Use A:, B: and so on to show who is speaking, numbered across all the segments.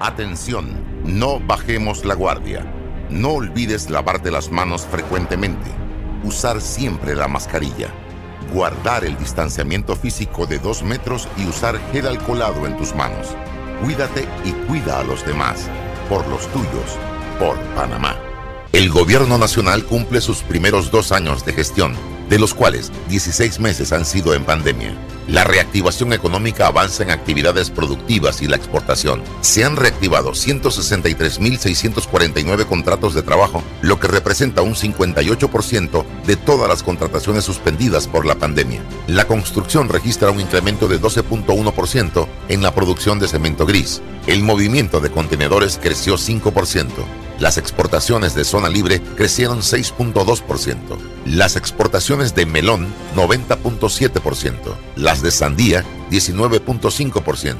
A: Atención, no bajemos la guardia. No olvides lavarte las manos frecuentemente. Usar siempre la mascarilla. Guardar el distanciamiento físico de dos metros y usar gel alcoholado en tus manos. Cuídate y cuida a los demás. Por los tuyos. Por Panamá. El gobierno nacional cumple sus primeros dos años de gestión de los cuales 16 meses han sido en pandemia. La reactivación económica avanza en actividades productivas y la exportación. Se han reactivado 163.649 contratos de trabajo, lo que representa un 58% de todas las contrataciones suspendidas por la pandemia. La construcción registra un incremento de 12.1% en la producción de cemento gris. El movimiento de contenedores creció 5%. Las exportaciones de zona libre crecieron 6.2%. Las exportaciones de melón 90.7%. Las de sandía 19.5%.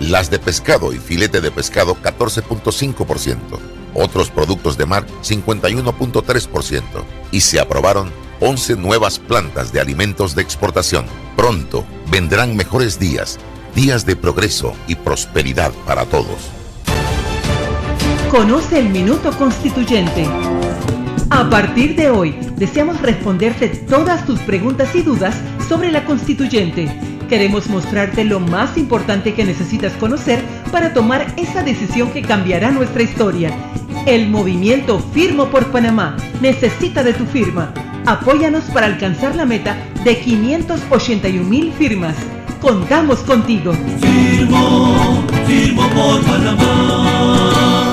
A: Las de pescado y filete de pescado 14.5%. Otros productos de mar 51.3%. Y se aprobaron 11 nuevas plantas de alimentos de exportación. Pronto vendrán mejores días, días de progreso y prosperidad para todos.
B: Conoce el Minuto Constituyente. A partir de hoy, deseamos responderte todas tus preguntas y dudas sobre la constituyente. Queremos mostrarte lo más importante que necesitas conocer para tomar esa decisión que cambiará nuestra historia. El movimiento Firmo por Panamá necesita de tu firma. Apóyanos para alcanzar la meta de 581 mil firmas. Contamos contigo.
C: Firmo, firmo por Panamá.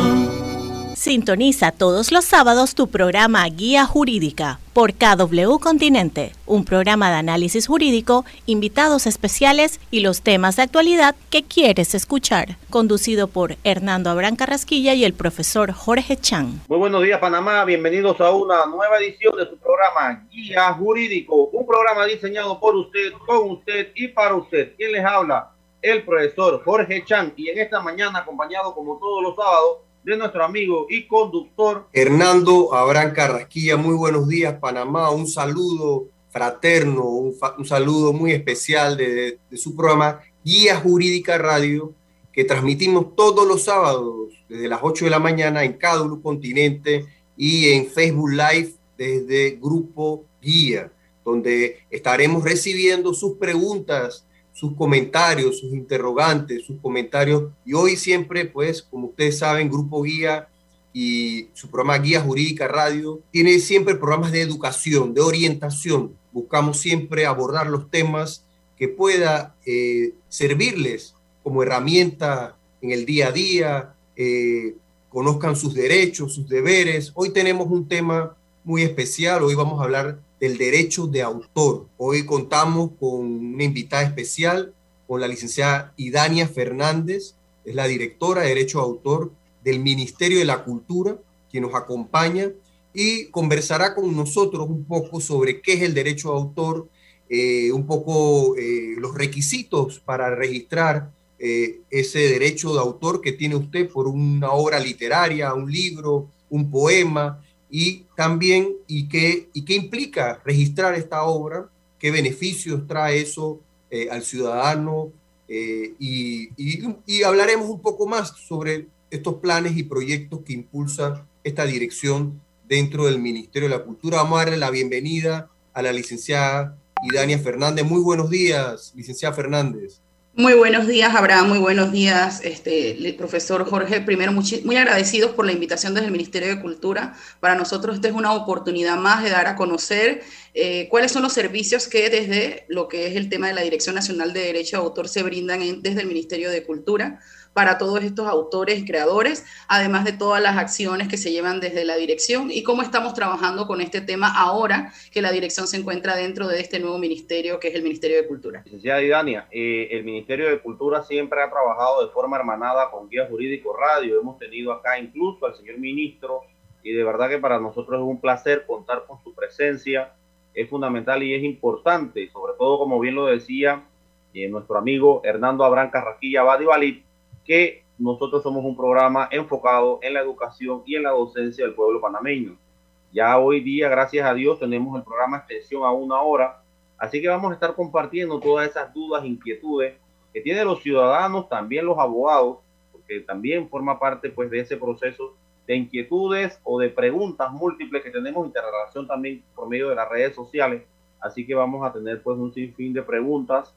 D: Sintoniza todos los sábados tu programa Guía Jurídica por KW Continente, un programa de análisis jurídico, invitados especiales y los temas de actualidad que quieres escuchar, conducido por Hernando Abrán Carrasquilla y el profesor Jorge Chan.
E: Muy buenos días Panamá, bienvenidos a una nueva edición de su programa Guía Jurídico, un programa diseñado por usted, con usted y para usted. ¿Quién les habla? El profesor Jorge Chan y en esta mañana acompañado como todos los sábados de nuestro amigo y conductor
F: Hernando Abraham Carrasquilla. Muy buenos días, Panamá. Un saludo fraterno, un, saludo muy especial de, su programa Guía Jurídica Radio, que transmitimos todos los sábados desde las 8 de la mañana en cada continente y en Facebook Live desde Grupo Guía, donde estaremos recibiendo sus preguntas sus comentarios, sus interrogantes, sus comentarios. Y hoy siempre, pues, como ustedes saben, Grupo Guía y su programa Guía Jurídica Radio tiene siempre programas de educación, de orientación. Buscamos siempre abordar los temas que pueda eh, servirles como herramienta en el día a día, eh, conozcan sus derechos, sus deberes. Hoy tenemos un tema muy especial, hoy vamos a hablar del derecho de autor. Hoy contamos con una invitada especial, con la licenciada Idania Fernández, es la directora de Derecho de Autor del Ministerio de la Cultura, quien nos acompaña y conversará con nosotros un poco sobre qué es el derecho de autor, eh, un poco eh, los requisitos para registrar eh, ese derecho de autor que tiene usted por una obra literaria, un libro, un poema, y también y qué, y qué implica registrar esta obra, qué beneficios trae eso eh, al ciudadano eh, y, y, hablaremos un poco más sobre estos planes y proyectos que impulsa esta dirección dentro del Ministerio de la Cultura. Vamos a darle la bienvenida a la licenciada Idania Fernández. Muy buenos días, licenciada Fernández.
G: Muy buenos días, Abraham. Muy buenos días, este, el profesor Jorge. Primero, muy, agradecidos por la invitación desde el Ministerio de Cultura. Para nosotros esta es una oportunidad más de dar a conocer eh, cuáles son los servicios que desde lo que es el tema de la Dirección Nacional de Derecho de Autor se brindan desde el Ministerio de Cultura para todos estos autores y creadores, además de todas las acciones que se llevan desde la dirección y cómo estamos trabajando con este tema ahora que la dirección se encuentra dentro de este nuevo ministerio que es el Ministerio de Cultura.
E: Licenciada Idania, eh, el Ministerio de Cultura siempre ha trabajado de forma hermanada con Guía Jurídico Radio. Hemos tenido acá incluso al señor ministro y de verdad que para nosotros es un placer contar con su presencia. Es fundamental y es importante, sobre todo como bien lo decía eh, nuestro amigo Hernando Abrán Carraquilla Badivalit, que nosotros somos un programa enfocado en la educación y en la docencia del pueblo panameño. Ya hoy día, gracias a Dios, tenemos el programa extensión a una hora, así que vamos a estar compartiendo todas esas dudas, inquietudes que tienen los ciudadanos, también los abogados, porque también forma parte pues de ese proceso de inquietudes o de preguntas múltiples que tenemos interrelación también por medio de las redes sociales. Así que vamos a tener pues un sinfín de preguntas.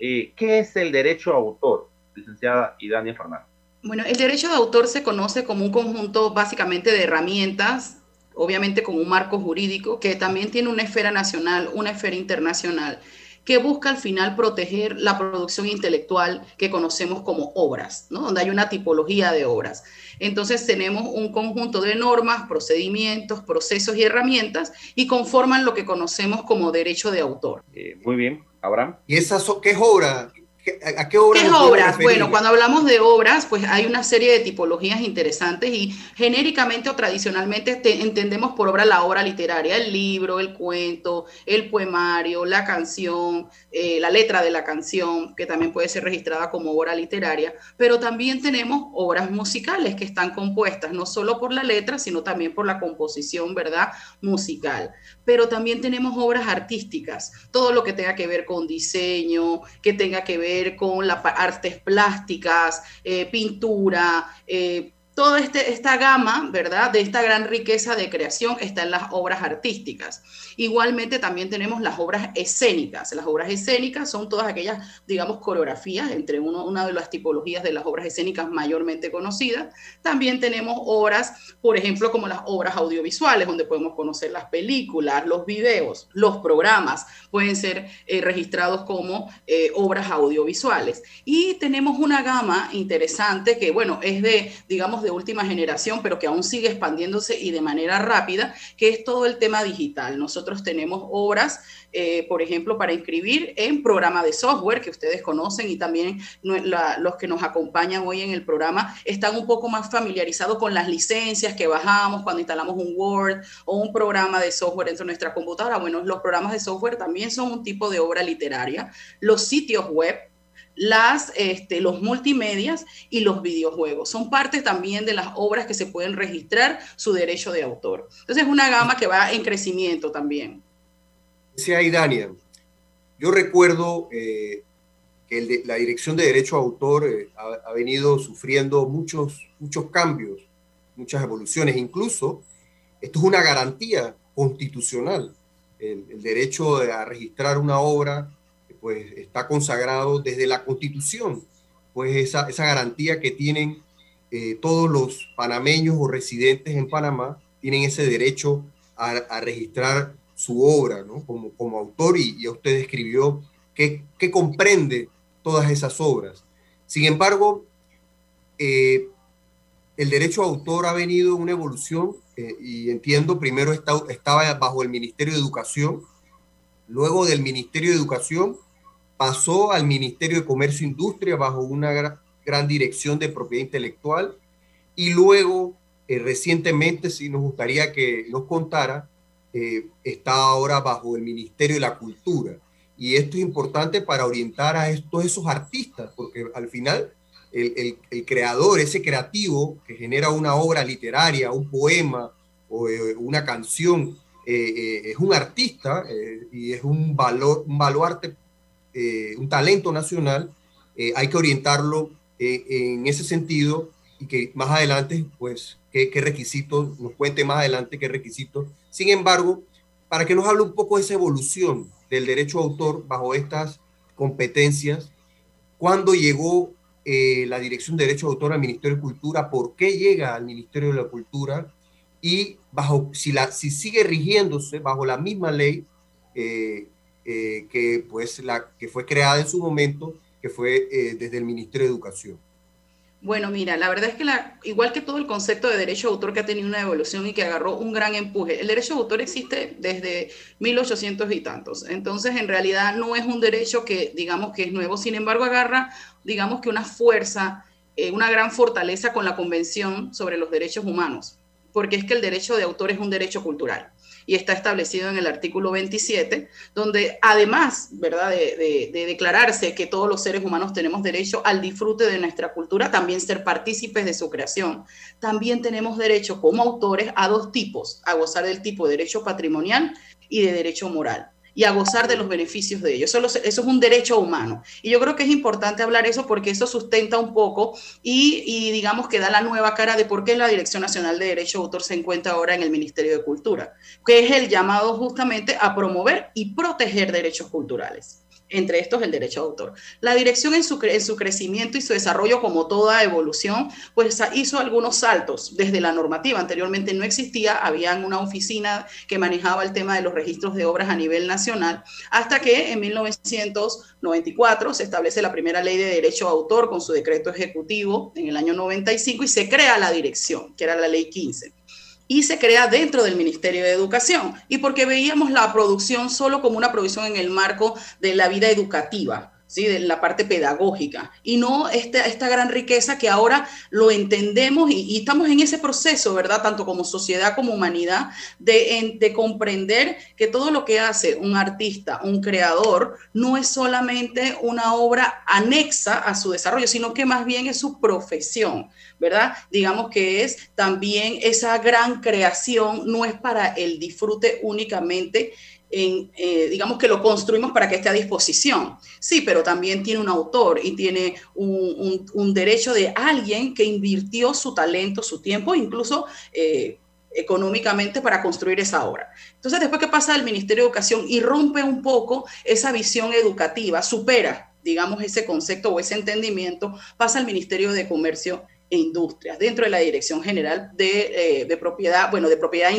E: Eh, ¿Qué es el derecho a autor? Licenciada Idania Fernández.
G: Bueno, el derecho de autor se conoce como un conjunto básicamente de herramientas, obviamente con un marco jurídico, que también tiene una esfera nacional, una esfera internacional, que busca al final proteger la producción intelectual que conocemos como obras, ¿no? donde hay una tipología de obras. Entonces tenemos un conjunto de normas, procedimientos, procesos y herramientas y conforman lo que conocemos como derecho de autor.
E: Eh, muy bien, Abraham.
F: ¿Y esas qué es obra? ¿A qué obras?
G: obras? Bueno, cuando hablamos de obras, pues hay una serie de tipologías interesantes y genéricamente o tradicionalmente entendemos por obra la obra literaria, el libro, el cuento, el poemario, la canción, eh, la letra de la canción, que también puede ser registrada como obra literaria, pero también tenemos obras musicales que están compuestas no solo por la letra, sino también por la composición, ¿verdad? Musical. Pero también tenemos obras artísticas, todo lo que tenga que ver con diseño, que tenga que ver con las artes plásticas, eh, pintura, eh, toda este, esta gama, ¿verdad? De esta gran riqueza de creación está en las obras artísticas. Igualmente también tenemos las obras escénicas. Las obras escénicas son todas aquellas, digamos, coreografías, entre uno, una de las tipologías de las obras escénicas mayormente conocidas. También tenemos obras, por ejemplo, como las obras audiovisuales, donde podemos conocer las películas, los videos, los programas, pueden ser eh, registrados como eh, obras audiovisuales. Y tenemos una gama interesante que, bueno, es de, digamos, de última generación, pero que aún sigue expandiéndose y de manera rápida, que es todo el tema digital. Nosotros tenemos obras, eh, por ejemplo, para inscribir en programa de software que ustedes conocen y también los que nos acompañan hoy en el programa están un poco más familiarizados con las licencias que bajamos cuando instalamos un Word o un programa de software dentro de nuestra computadora. Bueno, los programas de software también son un tipo de obra literaria. Los sitios web las, este, los multimedias y los videojuegos. Son parte también de las obras que se pueden registrar su derecho de autor. Entonces es una gama que va en crecimiento también.
F: Decía Idania, yo recuerdo eh, que la Dirección de Derecho a Autor eh, ha, venido sufriendo muchos, muchos cambios, muchas evoluciones. Incluso esto es una garantía constitucional, el derecho a registrar una obra pues está consagrado desde la Constitución, pues esa, esa garantía que tienen eh, todos los panameños o residentes en Panamá, tienen ese derecho a, registrar su obra, ¿no? Como, como autor y, y usted escribió que, que, comprende todas esas obras. Sin embargo, eh, el derecho a autor ha venido una evolución eh, y entiendo, primero estaba bajo el Ministerio de Educación, luego del Ministerio de Educación pasó al Ministerio de Comercio e Industria bajo una gran, dirección de propiedad intelectual y luego eh, recientemente, si nos gustaría que nos contara, eh, está ahora bajo el Ministerio de la Cultura. Y esto es importante para orientar a todos esos artistas, porque al final el, creador, ese creativo que genera una obra literaria, un poema o eh, una canción, es un artista y es un valor, un baluarte eh, un talento nacional, eh, hay que orientarlo eh, en ese sentido y que más adelante, pues, qué, requisitos, nos cuente más adelante qué requisitos. Sin embargo, para que nos hable un poco de esa evolución del derecho a autor bajo estas competencias, cuándo llegó la Dirección de Derecho de Autor al Ministerio de Cultura, por qué llega al Ministerio de la Cultura y bajo, si, la, si sigue rigiéndose bajo la misma ley que, pues, la, que fue creada en su momento, que fue desde el Ministerio de Educación.
G: Bueno, mira, la verdad es que igual que todo el concepto de derecho de autor que ha tenido una evolución y que agarró un gran empuje, el derecho de autor existe desde 1800 y tantos. Entonces, en realidad no es un derecho que digamos que es nuevo, sin embargo, agarra, digamos que una fuerza, eh, una gran fortaleza con la Convención sobre los Derechos Humanos, porque es que el derecho de autor es un derecho cultural y está establecido en el artículo 27, donde además, ¿verdad?, de, declararse que todos los seres humanos tenemos derecho al disfrute de nuestra cultura, también ser partícipes de su creación. También tenemos derecho como autores a dos tipos, a gozar del tipo de derecho patrimonial y de derecho moral y a gozar de los beneficios de ellos. Eso, es un derecho humano. Y yo creo que es importante hablar eso porque eso sustenta un poco y, digamos que da la nueva cara de por qué la Dirección Nacional de Derecho de Autor se encuentra ahora en el Ministerio de Cultura, que es el llamado justamente a promover y proteger derechos culturales entre estos el derecho de autor. La dirección en su, su crecimiento y su desarrollo, como toda evolución, pues hizo algunos saltos desde la normativa. Anteriormente no existía, había una oficina que manejaba el tema de los registros de obras a nivel nacional, hasta que en 1994 se establece la primera ley de derecho de autor con su decreto ejecutivo en el año 95 y se crea la dirección, que era la ley 15 y se crea dentro del Ministerio de Educación. Y porque veíamos la producción solo como una producción en el marco de la vida educativa, ¿sí? de la parte pedagógica, y no esta, esta gran riqueza que ahora lo entendemos y, estamos en ese proceso, ¿verdad? Tanto como sociedad como humanidad, de, de comprender que todo lo que hace un artista, un creador, no es solamente una obra anexa a su desarrollo, sino que más bien es su profesión, ¿verdad? Digamos que es también esa gran creación, no es para el disfrute únicamente eh, digamos que lo construimos para que esté a disposición. Sí, pero también tiene un autor y tiene un, derecho de alguien que invirtió su talento, su tiempo, incluso eh, económicamente para construir esa obra. Entonces, después que pasa al Ministerio de Educación y rompe un poco esa visión educativa, supera, digamos, ese concepto o ese entendimiento, pasa al Ministerio de Comercio e Industrias, dentro de la Dirección General de, eh, Propiedad, bueno, de propiedad.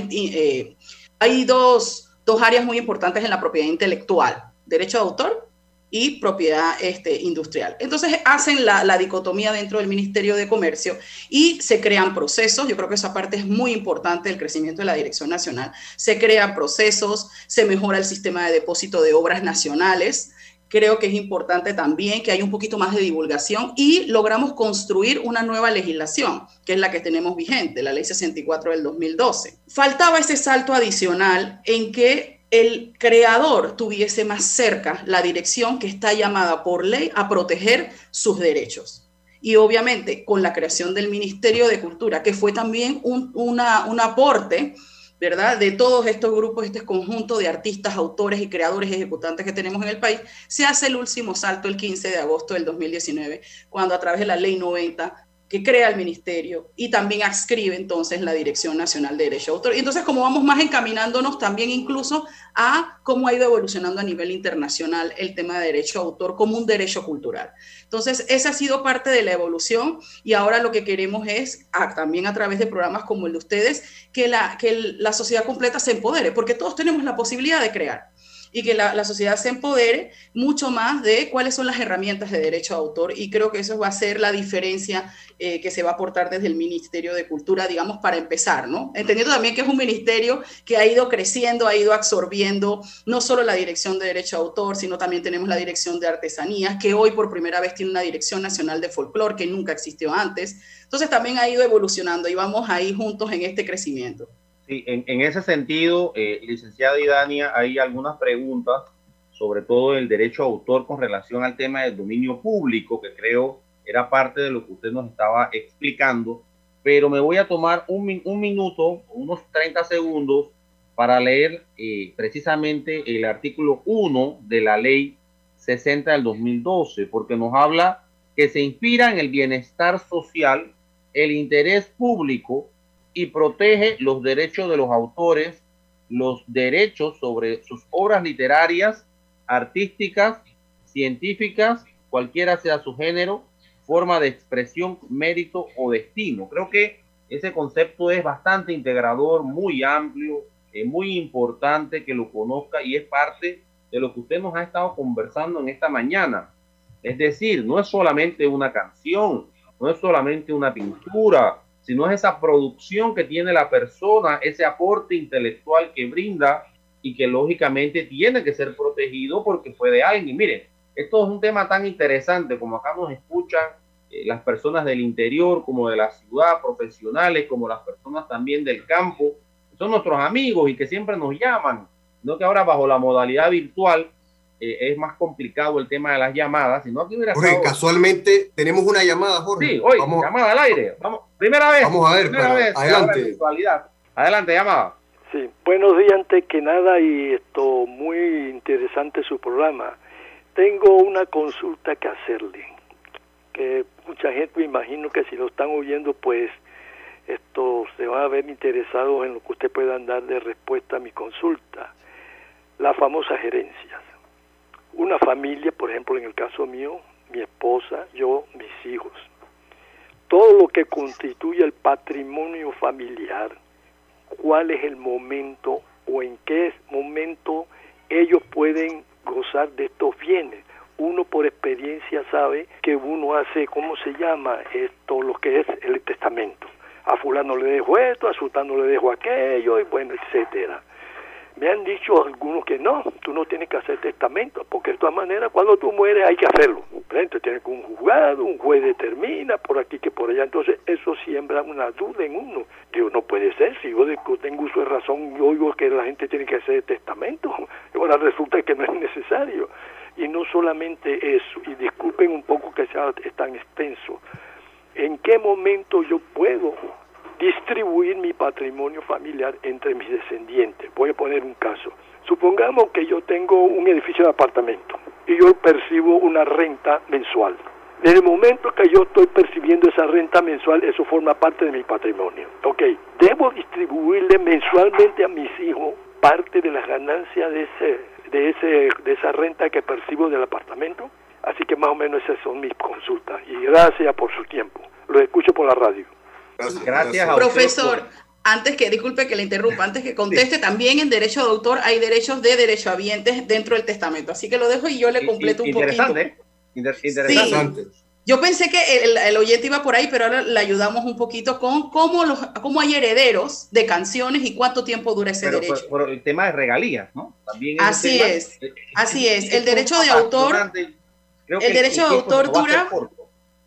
G: hay dos dos áreas muy importantes en la propiedad intelectual, derecho de autor y propiedad este, industrial. Entonces hacen la, dicotomía dentro del Ministerio de Comercio y se crean procesos. Yo creo que esa parte es muy importante del crecimiento de la Dirección Nacional. Se crean procesos, se mejora el sistema de depósito de obras nacionales, creo que es importante también que haya un poquito más de divulgación y logramos construir una nueva legislación, que es la que tenemos vigente, la ley 64 del 2012. Faltaba ese salto adicional en que el creador tuviese más cerca la dirección que está llamada por ley a proteger sus derechos. Y obviamente con la creación del Ministerio de Cultura, que fue también un, un aporte ¿verdad? De todos estos grupos, este conjunto de artistas, autores y creadores ejecutantes que tenemos en el país, se hace el último salto el 15 de agosto del 2019, cuando a través de la ley 90 que crea el ministerio y también adscribe entonces la Dirección Nacional de Derecho de Autor. Y entonces como vamos más encaminándonos también incluso a cómo ha ido evolucionando a nivel internacional el tema de derecho de autor como un derecho cultural. Entonces esa ha sido parte de la evolución y ahora lo que queremos es, también a través de programas como el de ustedes, que la, que la sociedad completa se empodere, porque todos tenemos la posibilidad de crear y que la, sociedad se empodere mucho más de cuáles son las herramientas de derecho de autor y creo que eso va a ser la diferencia eh, que se va a aportar desde el Ministerio de Cultura, digamos, para empezar, ¿no? Entendiendo también que es un ministerio que ha ido creciendo, ha ido absorbiendo no solo la dirección de derecho de autor, sino también tenemos la dirección de artesanías, que hoy por primera vez tiene una dirección nacional de folclore que nunca existió antes. Entonces también ha ido evolucionando y vamos ahí juntos en este crecimiento.
E: En, ese sentido, eh, licenciada Idania, hay algunas preguntas, sobre todo el derecho a autor con relación al tema del dominio público, que creo era parte de lo que usted nos estaba explicando, pero me voy a tomar un, un minuto, unos 30 segundos, para leer eh, precisamente el artículo 1 de la ley 60 del 2012, porque nos habla que se inspira en el bienestar social, el interés público, y protege los derechos de los autores, los derechos sobre sus obras literarias, artísticas, científicas, cualquiera sea su género, forma de expresión, mérito o destino. Creo que ese concepto es bastante integrador, muy amplio, es muy importante que lo conozca y es parte de lo que usted nos ha estado conversando en esta mañana. Es decir, no es solamente una canción, no es solamente una pintura, sino es esa producción que tiene la persona, ese aporte intelectual que brinda y que lógicamente tiene que ser protegido porque fue de alguien. Y miren, esto es un tema tan interesante como acá nos escuchan eh, las personas del interior, como de la ciudad, profesionales, como las personas también del campo, son nuestros amigos y que siempre nos llaman, no que ahora bajo la modalidad virtual eh, es más complicado el tema de las llamadas, sino que hubiera
F: Jorge, casualmente tenemos una llamada, Jorge.
E: Sí, hoy, llamada al aire. Vamos, primera vez.
F: Vamos a ver,
E: primera vez,
F: adelante.
E: Adelante, llamada.
H: Sí, buenos días antes que nada y esto muy interesante su programa. Tengo una consulta que hacerle, que mucha gente me imagino que si lo están oyendo pues esto se van a ver interesados en lo que usted pueda dar de respuesta a mi consulta. Las famosas gerencias. Una familia, por ejemplo, en el caso mío, mi esposa, yo, mis hijos. Todo lo que constituye el patrimonio familiar, cuál es el momento o en qué momento ellos pueden gozar de estos bienes. Uno por experiencia sabe que uno hace, ¿cómo se llama? Esto, lo que es el testamento a fulano le dejo esto, a sultano le dejo aquello, y bueno, etcétera. Me han dicho algunos que no, tú no tienes que hacer testamento, porque de todas maneras cuando tú mueres hay que hacerlo. Entonces tienes que un juzgado, un juez determina por aquí que por allá. Entonces eso siembra una duda en uno. Digo, no puede ser, si yo tengo uso de razón, yo oigo que la gente tiene que hacer testamento. Ahora resulta que no es necesario. Y no solamente eso, y disculpen un poco que sea tan extenso, en qué momento yo puedo distribuir mi patrimonio familiar entre mis descendientes. Voy a poner un caso. Supongamos que yo tengo un edificio de apartamento y yo percibo una renta mensual. En el momento que yo estoy percibiendo esa renta mensual, eso forma parte de mi patrimonio. Ok, debo distribuirle mensualmente a mis hijos parte de las ganancias de, ese, de, ese, de esa renta que percibo del apartamento. Así que más o menos esas son mis consultas. Y gracias por su tiempo. Lo escucho por la radio.
G: Gracias, Profesor, antes que, disculpe que le interrumpa, antes que conteste, también en derecho de autor hay derechos de derechohabientes dentro del testamento. Así que lo dejo y yo le completo un poquito.
E: Interesante. Interesante.
G: Yo pensé que el, oyente iba por ahí, pero ahora le ayudamos un poquito con cómo, los, cómo hay herederos de canciones y cuánto tiempo dura ese derecho.
E: Por, el tema de regalías, ¿no?
G: También así es, así es. El derecho de autor el derecho de autor dura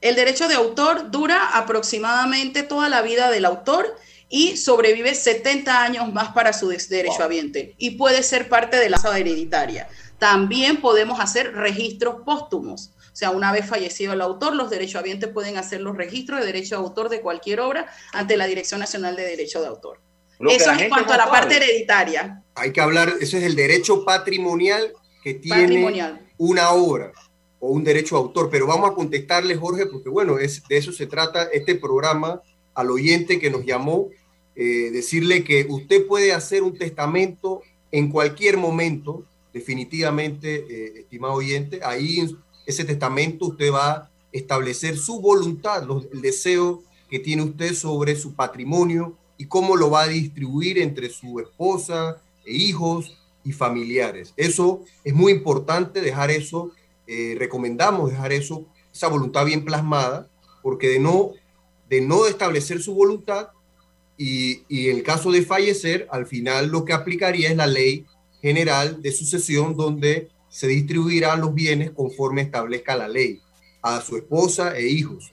G: el derecho de autor dura aproximadamente toda la vida del autor y sobrevive 70 años más para su derecho habiente y puede ser parte de la sala hereditaria. También podemos hacer registros póstumos. O sea, una vez fallecido el autor, los derechohabientes pueden hacer los registros de derecho de autor de cualquier obra ante la Dirección Nacional de Derecho de Autor. Eso es en cuanto a la parte hereditaria.
F: Hay que hablar, ese es el derecho patrimonial que tiene una obra o un derecho de autor, pero vamos a contestarle, Jorge, porque bueno, es, de eso se trata este programa al oyente que nos llamó, eh, decirle que usted puede hacer un testamento en cualquier momento, definitivamente, eh, estimado oyente, ahí ese testamento usted va a establecer su voluntad, el deseo que tiene usted sobre su patrimonio y cómo lo va a distribuir entre su esposa e hijos y familiares. Eso es muy importante, dejar eso eh, recomendamos dejar eso, esa voluntad bien plasmada, porque de no, de no establecer su voluntad y, en el caso de fallecer, al final lo que aplicaría es la ley general de sucesión donde se distribuirán los bienes conforme establezca la ley a su esposa e hijos.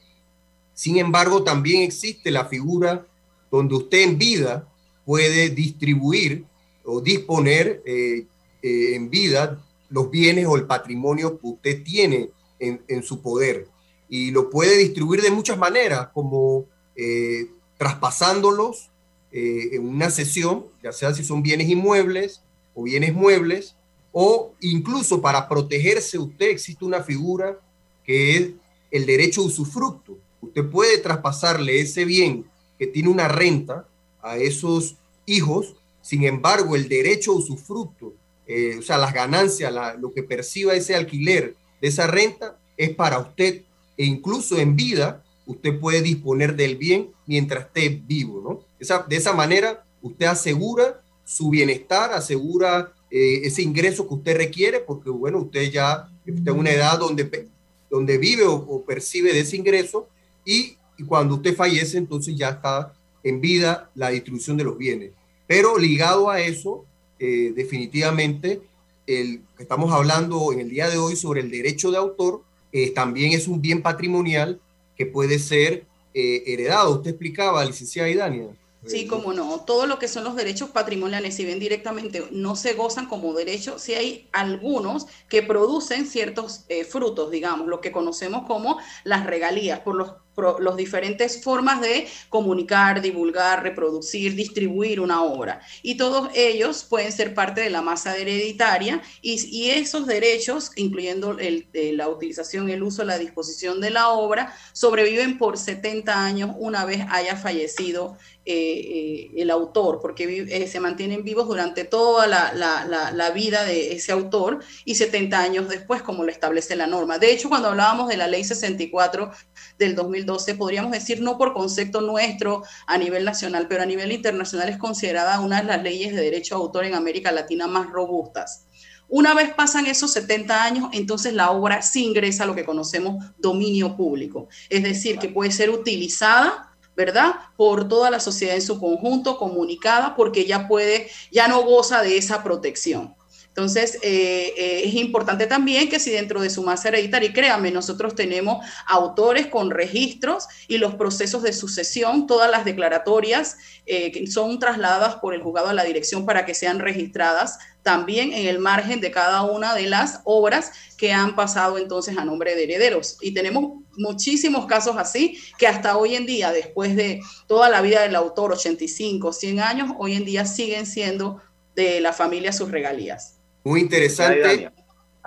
F: Sin embargo, también existe la figura donde usted en vida puede distribuir o disponer eh, eh, en vida los bienes o el patrimonio que usted tiene en, su poder. Y lo puede distribuir de muchas maneras, como eh, traspasándolos eh, en una sesión, ya sea si son bienes inmuebles o bienes muebles, o incluso para protegerse usted existe una figura que es el derecho de usufructo. Usted puede traspasarle ese bien que tiene una renta a esos hijos, sin embargo, el derecho a usufructo eh, o sea, las ganancias, lo que perciba ese alquiler de esa renta es para usted e incluso en vida usted puede disponer del bien mientras esté vivo, de esa manera usted asegura su bienestar, asegura eh, ese ingreso que usted requiere, porque bueno, usted ya está en una edad donde, donde vive o, percibe de ese ingreso y, cuando usted fallece, entonces ya está en vida la distribución de los bienes. Pero ligado a eso, eh, definitivamente, el que estamos hablando en el día de hoy sobre el derecho de autor, eh, también es un bien patrimonial que puede ser heredado. Usted explicaba, licenciada Idania.
G: Sí, como no. Todo lo que son los derechos patrimoniales, si bien directamente no se gozan como derechos, sí hay algunos que producen ciertos eh, frutos, digamos, lo que conocemos como las regalías, por los las diferentes formas de comunicar, divulgar, reproducir, distribuir una obra. Y todos ellos pueden ser parte de la masa hereditaria y, esos derechos, incluyendo el, la utilización, el uso, la disposición de la obra, sobreviven por 70 años una vez haya fallecido eh, eh, el autor, porque eh, se mantienen vivos durante toda la, la, vida de ese autor y 70 años después, como lo establece la norma. De hecho, cuando hablábamos de la ley 64 del 2012, podríamos decir, no por concepto nuestro a nivel nacional, pero a nivel internacional es considerada una de las leyes de derecho de autor en América Latina más robustas. Una vez pasan esos 70 años, entonces la obra sí ingresa a lo que conocemos dominio público, es decir, que puede ser utilizada ¿verdad? Por toda la sociedad en su conjunto, comunicada, porque ya puede, ya no goza de esa protección. Entonces, eh, eh, es importante también que si dentro de su masa hereditaria, y créanme, nosotros tenemos autores con registros y los procesos de sucesión, todas las declaratorias eh, que son trasladadas por el juzgado a la dirección para que sean registradas también en el margen de cada una de las obras que han pasado entonces a nombre de herederos. Y tenemos muchísimos casos así que hasta hoy en día, después de toda la vida del autor, 85, 100 años, hoy en día siguen siendo de la familia sus regalías.
F: Muy interesante.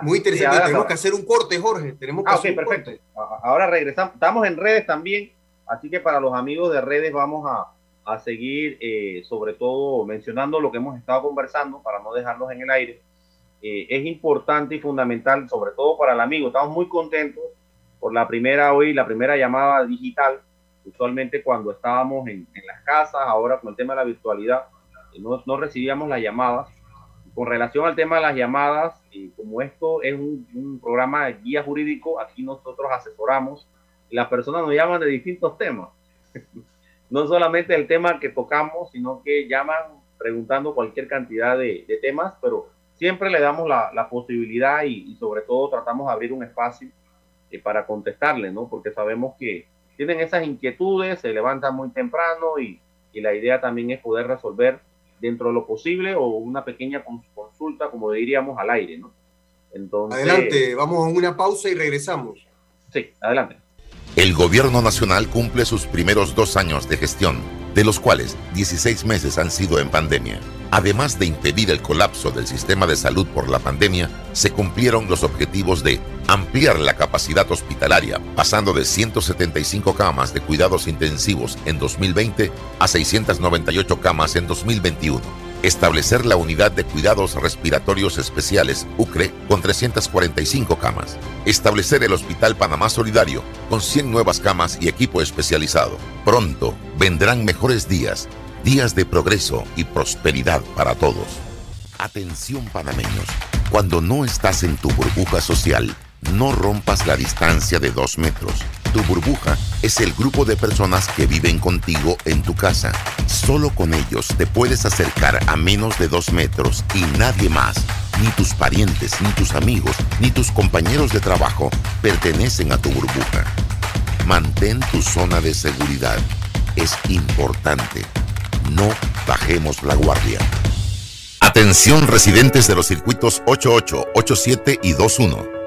F: Muy interesante. Tenemos que hacer un corte, Jorge. Tenemos que
E: ah,
F: hacer
E: un perfecto. Ahora regresamos. Estamos en redes también. Así que para los amigos de redes vamos a, a seguir, eh, sobre todo mencionando lo que hemos estado conversando para no dejarlos en el aire. Eh, es importante y fundamental, sobre todo para el amigo. Estamos muy contentos por la primera hoy, la primera llamada digital. Usualmente cuando estábamos en, en las casas, ahora con el tema de la virtualidad, no, no recibíamos las llamadas con relación al tema de las llamadas, y como esto es un, programa de guía jurídico, aquí nosotros asesoramos y las personas nos llaman de distintos temas. no solamente el tema que tocamos, sino que llaman preguntando cualquier cantidad de, temas, pero siempre le damos la, posibilidad y, sobre todo tratamos de abrir un espacio eh, para contestarle, ¿no? Porque sabemos que tienen esas inquietudes, se levantan muy temprano y, y la idea también es poder resolver dentro de lo posible o una pequeña consulta, como diríamos, al aire, ¿no?
F: Entonces, adelante, vamos a una pausa y regresamos.
E: Sí, adelante.
A: El gobierno nacional cumple sus primeros dos años de gestión, de los cuales 16 meses han sido en pandemia. Además de impedir el colapso del sistema de salud por la pandemia, se cumplieron los objetivos de ampliar la capacidad hospitalaria, pasando de 175 camas de cuidados intensivos en 2020 a 698 camas en 2021 establecer la unidad de cuidados respiratorios especiales UCRE con 345 camas, establecer el Hospital Panamá Solidario con 100 nuevas camas y equipo especializado. Pronto vendrán mejores días días de progreso y prosperidad para todos. Atención panameños, cuando no estás en tu burbuja social, no rompas la distancia de dos metros. Tu burbuja es el grupo de personas que viven contigo en tu casa. Solo con ellos te puedes acercar a menos de dos metros y nadie más, ni tus parientes, ni tus amigos, ni tus compañeros de trabajo pertenecen a tu burbuja. Mantén tu zona de seguridad. Es importante no bajemos la guardia. Atención residentes de los circuitos 88, 87 y 21.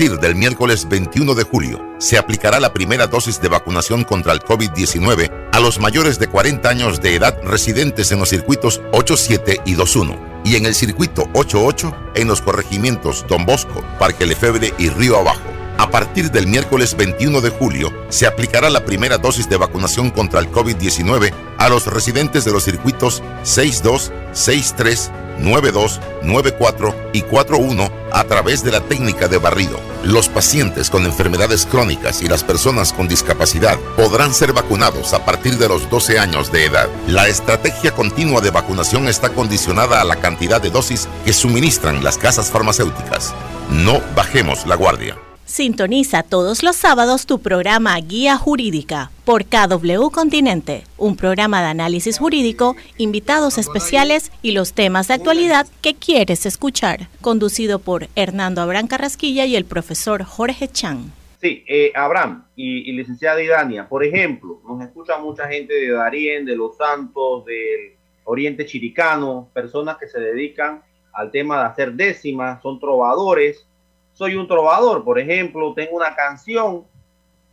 A: A partir del miércoles 21 de julio, se aplicará la primera dosis de vacunación contra el COVID-19 a los mayores de 40 años de edad residentes en los circuitos 87 y 21 y en el circuito 88 en los corregimientos Don Bosco, Parque Lefebre y Río Abajo. A partir del miércoles 21 de julio se aplicará la primera dosis de vacunación contra el COVID-19 a los residentes de los circuitos 62, 63, 92, 94 y 41 a través de la técnica de barrido. Los pacientes con enfermedades crónicas y las personas con discapacidad podrán ser vacunados a partir de los 12 años de edad. La estrategia continua de vacunación está condicionada a la cantidad de dosis que suministran las casas farmacéuticas. No bajemos la guardia.
D: Sintoniza todos los sábados tu programa Guía Jurídica por KW Continente, un programa de análisis jurídico, invitados especiales y los temas de actualidad que quieres escuchar, conducido por Hernando Abraham Carrasquilla y el profesor Jorge Chan.
E: Sí, eh, Abraham y, y, licenciada Idania, por ejemplo, nos escucha mucha gente de Darien, de Los Santos, del Oriente Chiricano, personas que se dedican al tema de hacer décimas, son trovadores soy un trovador, por ejemplo, tengo una canción,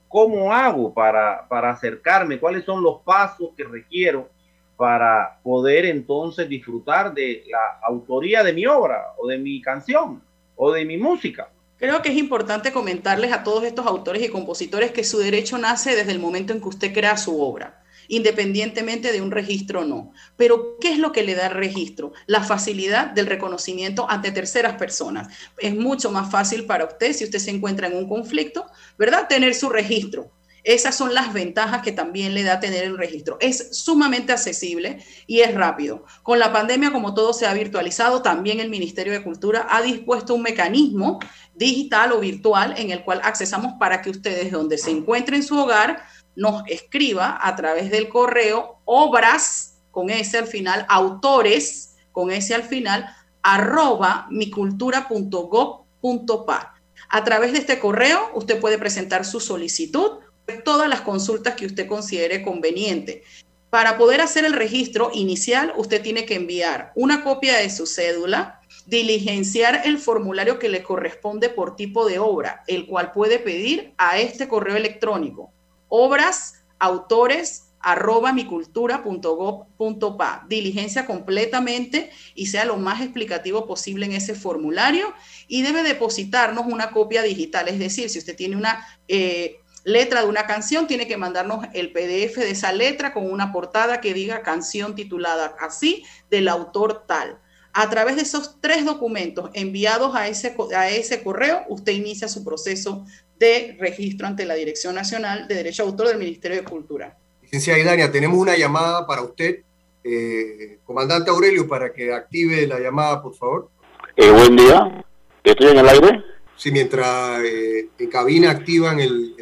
E: ¿cómo hago para, para acercarme? ¿Cuáles son los pasos que requiero para poder entonces disfrutar de la autoría de mi obra o de mi canción o de mi música?
G: Creo que es importante comentarles a todos estos autores y compositores que su derecho nace desde el momento en que usted crea su obra independientemente de un registro o no. Pero, ¿qué es lo que le da registro? La facilidad del reconocimiento ante terceras personas. Es mucho más fácil para usted, si usted se encuentra en un conflicto, ¿verdad? Tener su registro. Esas son las ventajas que también le da tener el registro. Es sumamente accesible y es rápido. Con la pandemia, como todo se ha virtualizado, también el Ministerio de Cultura ha dispuesto un mecanismo digital o virtual en el cual accesamos para que ustedes, donde se encuentren en su hogar, nos escriba a través del correo obras con ese al final, autores con ese al final, arroba micultura.gov.pa. A través de este correo usted puede presentar su solicitud, todas las consultas que usted considere conveniente. Para poder hacer el registro inicial, usted tiene que enviar una copia de su cédula, diligenciar el formulario que le corresponde por tipo de obra, el cual puede pedir a este correo electrónico obras, autores, arroba micultura.gov.pa. Diligencia completamente y sea lo más explicativo posible en ese formulario y debe depositarnos una copia digital. Es decir, si usted tiene una eh, letra de una canción, tiene que mandarnos el PDF de esa letra con una portada que diga canción titulada así del autor tal. A través de esos tres documentos enviados a ese, a ese correo, usted inicia su proceso de registro ante la Dirección Nacional de Derecho de Autor del Ministerio de Cultura.
F: Licenciada Idania, tenemos una llamada para usted. Eh, comandante Aurelio, para que active la llamada, por favor.
I: Eh, buen día. ¿Estoy en el aire?
F: Sí, mientras eh, en cabina activan el,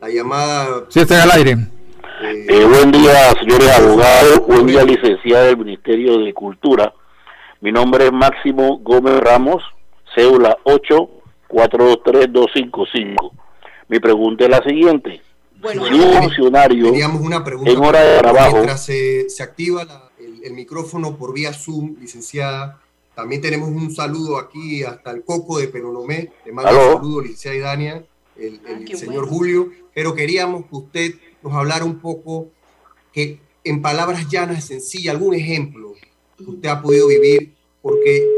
F: la llamada.
J: Sí, está en el aire.
I: Eh, buen día, señores abogados. Buen día, licenciada del Ministerio de Cultura. Mi nombre es Máximo Gómez Ramos, cédula 8 423-255. Mi pregunta es la siguiente.
F: Bueno, si un funcionario teníamos una pregunta
I: en hora de trabajo...
F: Mientras se, se activa la, el, el, micrófono por vía Zoom, licenciada, también tenemos un saludo aquí hasta el Coco de Peronomé. Le mando un saludo, licenciada Idania, el, el ah, señor bueno. Julio. Pero queríamos que usted nos hablara un poco, que en palabras llanas, sencillas, algún ejemplo que usted ha podido vivir, porque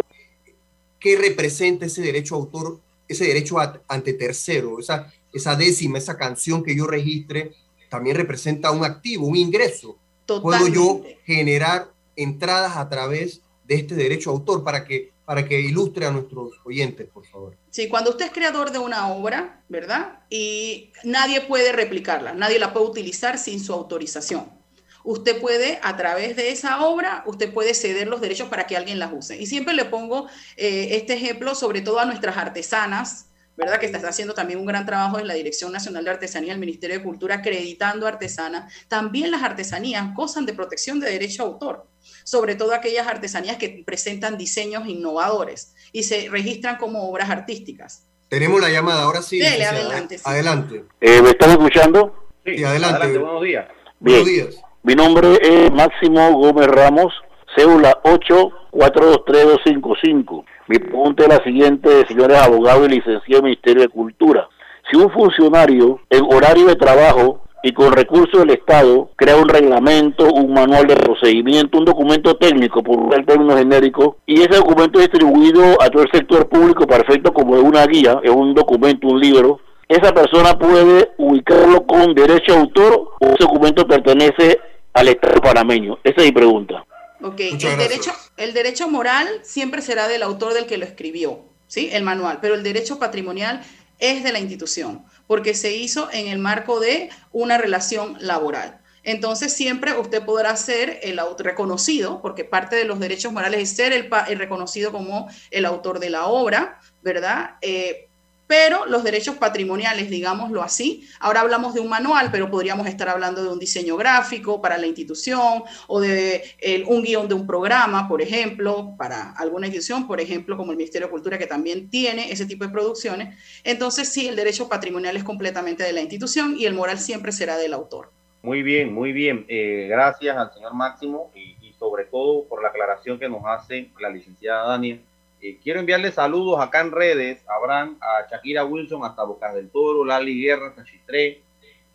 F: ¿qué representa ese derecho a autor ese derecho a, ante tercero, esa, esa décima, esa canción que yo registre, también representa un activo, un ingreso.
G: Totalmente.
F: Puedo yo generar entradas a través de este derecho a autor para que, para que ilustre a nuestros oyentes, por favor.
G: Sí, cuando usted es creador de una obra, ¿verdad? Y nadie puede replicarla, nadie la puede utilizar sin su autorización usted puede, a través de esa obra, usted puede ceder los derechos para que alguien las use. Y siempre le pongo eh, este ejemplo, sobre todo a nuestras artesanas, ¿verdad? Que está haciendo también un gran trabajo en la Dirección Nacional de Artesanía, el Ministerio de Cultura, acreditando artesanas. También las artesanías gozan de protección de derecho a autor, sobre todo aquellas artesanías que presentan diseños innovadores y se registran como obras artísticas.
F: Tenemos la llamada, ahora sí.
G: Dele, adelante. Sí.
F: Adelante.
I: Eh, ¿Me están escuchando?
E: Sí,
F: Sí, adelante.
E: adelante. Buenos días.
I: Bien.
F: Buenos días.
I: Mi nombre es Máximo Gómez Ramos, cédula 8423255. Mi pregunta es la siguiente, señores abogados y licenciados del Ministerio de Cultura. Si un funcionario en horario de trabajo y con recursos del Estado crea un reglamento, un manual de procedimiento, un documento técnico, por usar términos genéricos, y ese documento es distribuido a todo el sector público perfecto como de una guía, es un documento, un libro, esa persona puede ubicarlo con derecho a autor o ese documento pertenece al Estado panameño? Esa es mi pregunta.
G: Ok, el derecho, el derecho moral siempre será del autor del que lo escribió, ¿sí? El manual, pero el derecho patrimonial es de la institución, porque se hizo en el marco de una relación laboral. Entonces siempre usted podrá ser el reconocido, porque parte de los derechos morales es ser el, reconocido como el autor de la obra, ¿verdad? Eh, pero los derechos patrimoniales, digámoslo así, ahora hablamos de un manual, pero podríamos estar hablando de un diseño gráfico para la institución o de un guion de un programa, por ejemplo, para alguna institución, por ejemplo, como el Ministerio de Cultura, que también tiene ese tipo de producciones. Entonces, sí, el derecho patrimonial es completamente de la institución y el moral siempre será del autor.
E: Muy bien, muy bien. Eh, gracias al señor Máximo y, y sobre todo por la aclaración que nos hace la licenciada Dania eh, quiero enviarle saludos acá en redes. Habrán a Shakira Wilson hasta Bocas del Toro, Lali Guerra hasta Chitré,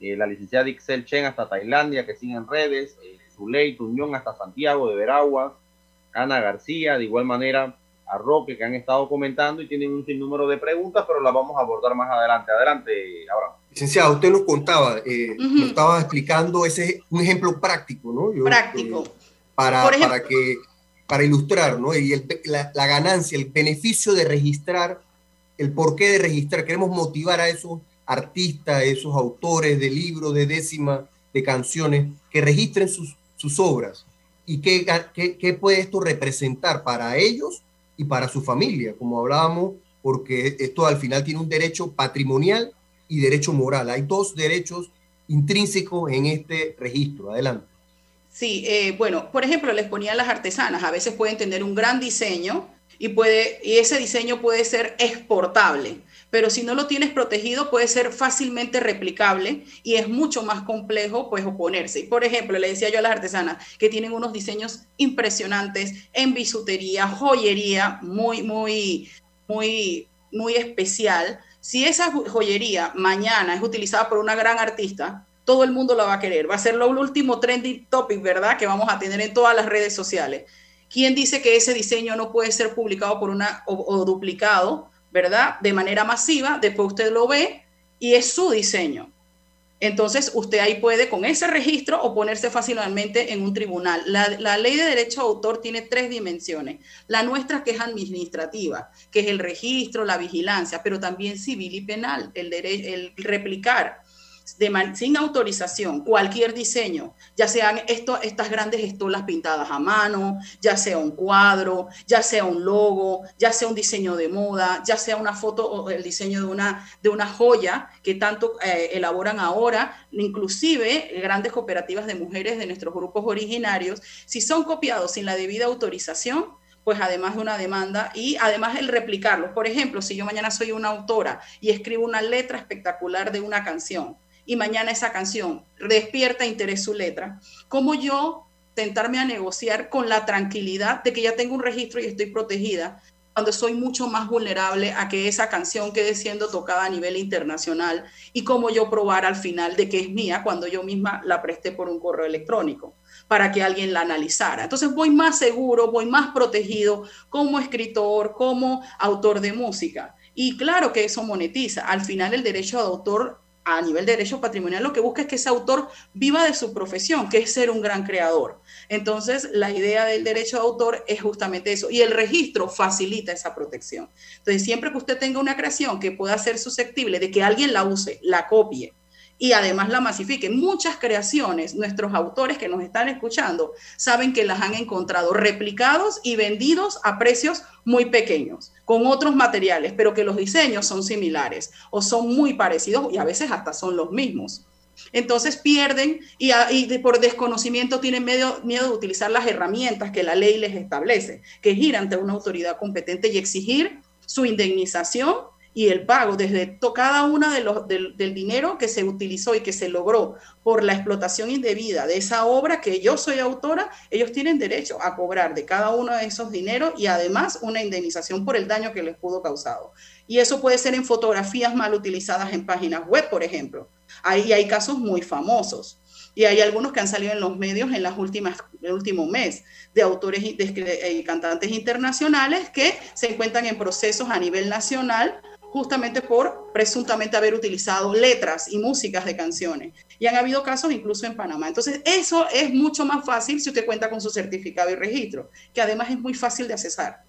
E: eh, la licenciada Dixel Chen hasta Tailandia, que sigue en redes, eh, Zuley Tuñón hasta Santiago de Veraguas, Ana García, de igual manera a Roque, que han estado comentando y tienen un sinnúmero de preguntas, pero las vamos a abordar más adelante. Adelante, Abraham.
F: Licenciado, usted nos contaba, nos estaba explicando ese un ejemplo práctico, ¿no?
G: práctico.
F: para, para que para ilustrar, ¿no? Y la, ganancia, el beneficio de registrar, el porqué de registrar. Queremos motivar a esos artistas, esos autores de libros, de décimas, de canciones, que registren sus, obras. ¿Y qué, qué, puede esto representar para ellos y para su familia? Como hablábamos, porque esto al final tiene un derecho patrimonial y derecho moral. Hay dos derechos intrínsecos en este registro. Adelante.
G: Sí, eh, bueno, por ejemplo, les ponían las artesanas. A veces pueden tener un gran diseño y, puede, y ese diseño puede ser exportable, pero si no lo tienes protegido puede ser fácilmente replicable y es mucho más complejo pues oponerse. Por ejemplo, le decía yo a las artesanas que tienen unos diseños impresionantes en bisutería, joyería, muy, muy, muy, muy especial. Si esa joyería mañana es utilizada por una gran artista, todo el mundo la va a querer. Va a ser lo último trending topic, ¿verdad? Que vamos a tener en todas las redes sociales. ¿Quién dice que ese diseño no puede ser publicado por una o, duplicado, ¿verdad? De manera masiva, después usted lo ve y es su diseño. Entonces, usted ahí puede, con ese registro, oponerse fácilmente en un tribunal. La, la, ley de derecho de autor tiene tres dimensiones. La nuestra, que es administrativa, que es el registro, la vigilancia, pero también civil y penal, el, el replicar sin autorización cualquier diseño, ya sean estas grandes estolas pintadas a mano, ya sea un cuadro, ya sea un logo, ya sea un diseño de moda, ya sea una foto o el diseño de una, de una joya que tanto eh, elaboran ahora, inclusive grandes cooperativas de mujeres de nuestros grupos originarios, si son copiados sin la debida autorización, pues además de una demanda y además el replicarlos. Por ejemplo, si yo mañana soy una autora y escribo una letra espectacular de una canción, y mañana esa canción despierta interés su letra, ¿cómo yo tentarme a negociar con la tranquilidad de que ya tengo un registro y estoy protegida cuando soy mucho más vulnerable a que esa canción quede siendo tocada a nivel internacional y cómo yo probar al final de que es mía cuando yo misma la presté por un correo electrónico para que alguien la analizara. Entonces voy más seguro, voy más protegido como escritor, como autor de música. Y claro que eso monetiza. Al final el derecho de autor a nivel de derecho patrimonial lo que busca es que ese autor viva de su profesión, que es ser un gran creador. Entonces, la idea del derecho de autor es justamente eso. Y el registro facilita esa protección. Entonces, siempre que usted tenga una creación que pueda ser susceptible de que alguien la use, la copie y además la masifique, muchas creaciones, nuestros autores que nos están escuchando, saben que las han encontrado replicados y vendidos a precios muy pequeños con otros materiales, pero que los diseños son similares o son muy parecidos y a veces hasta son los mismos. Entonces pierden y, por desconocimiento tienen miedo, miedo de utilizar las herramientas que la ley les establece, que es ir ante una autoridad competente y exigir su indemnización y el pago desde cada una de los, del, dinero que se utilizó y que se logró por la explotación indebida de esa obra que yo soy autora, ellos tienen derecho a cobrar de cada uno de esos dineros y además una indemnización por el daño que les pudo causado. Y eso puede ser en fotografías mal utilizadas en páginas web, por ejemplo. Ahí hay casos muy famosos. Y hay algunos que han salido en los medios en las últimas, el último mes de autores y de, cantantes internacionales que se encuentran en procesos a nivel nacional justamente por presuntamente haber utilizado letras y músicas de canciones. Y han habido casos incluso en Panamá. Entonces, eso es mucho más fácil si usted cuenta con su certificado y registro, que además es muy fácil de accesar.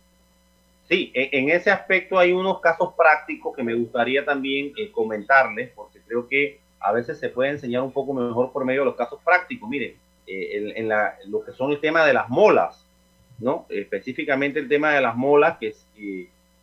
E: Sí, e, en ese aspecto hay unos casos prácticos que me gustaría también eh, comentarles, porque creo que a veces se puede enseñar un poco mejor por medio de los casos prácticos. Miren, eh, en, lo que son el tema de las molas, ¿no? Específicamente el tema de las molas, que es,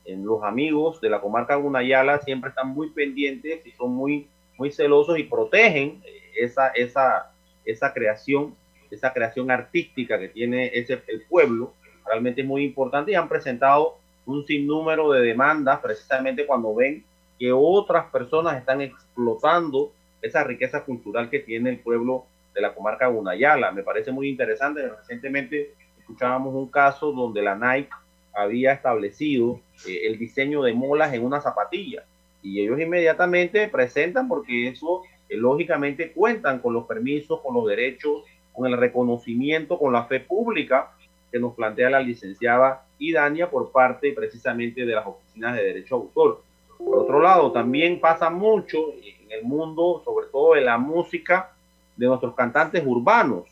E: en los amigos de la comarca Gunayala siempre están muy pendientes y son muy, muy celosos y protegen eh, esa, esa, esa creación, esa creación artística que tiene ese, el pueblo. Realmente es muy importante y han presentado un sinnúmero de demandas precisamente cuando ven que otras personas están explotando esa riqueza cultural que tiene el pueblo de la comarca Gunayala. Me parece muy interesante. Recientemente escuchábamos un caso donde la Nike había establecido eh, el diseño de molas en una zapatilla y ellos inmediatamente presentan porque eso eh, lógicamente cuentan con los permisos, con los derechos, con el reconocimiento, con la fe pública que nos plantea la licenciada Idania por parte precisamente de las oficinas de derecho autor. Por otro lado, también pasa mucho en el mundo, sobre todo en la música de nuestros cantantes urbanos.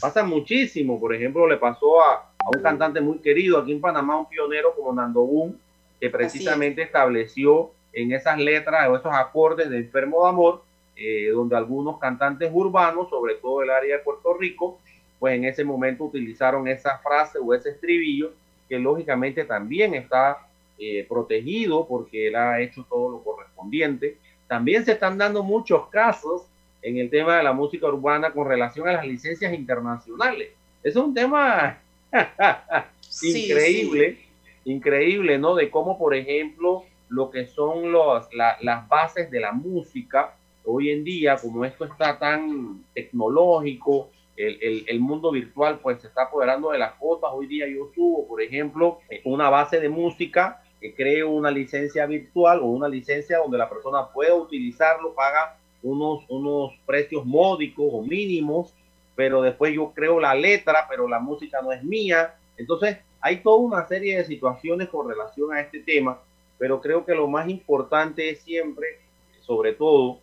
E: Pasa muchísimo, por ejemplo, le pasó a, a un cantante muy querido aquí en Panamá, un pionero como Nando Boom, que precisamente estableció en esas letras o esos acordes de Enfermo de Amor, eh, donde algunos cantantes urbanos, sobre todo el área de Puerto Rico, pues en ese momento utilizaron esa frase o ese estribillo, que lógicamente también está eh, protegido porque él ha hecho todo lo correspondiente. También se están dando muchos casos en el tema de la música urbana con relación a las licencias internacionales. Es un tema increíble, increíble, ¿no? De cómo, por ejemplo, lo que son los, las bases de la música hoy en día, como esto está tan tecnológico, el, el, mundo virtual pues se está apoderando de las cosas. Hoy día yo subo, por ejemplo, una base de música que creo una licencia virtual o una licencia donde la persona pueda utilizarlo, paga unos, unos precios módicos o mínimos pero después yo creo la letra, pero la música no es mía. Entonces, hay toda una serie de situaciones con relación a este tema, pero creo que lo más importante es siempre, sobre todo,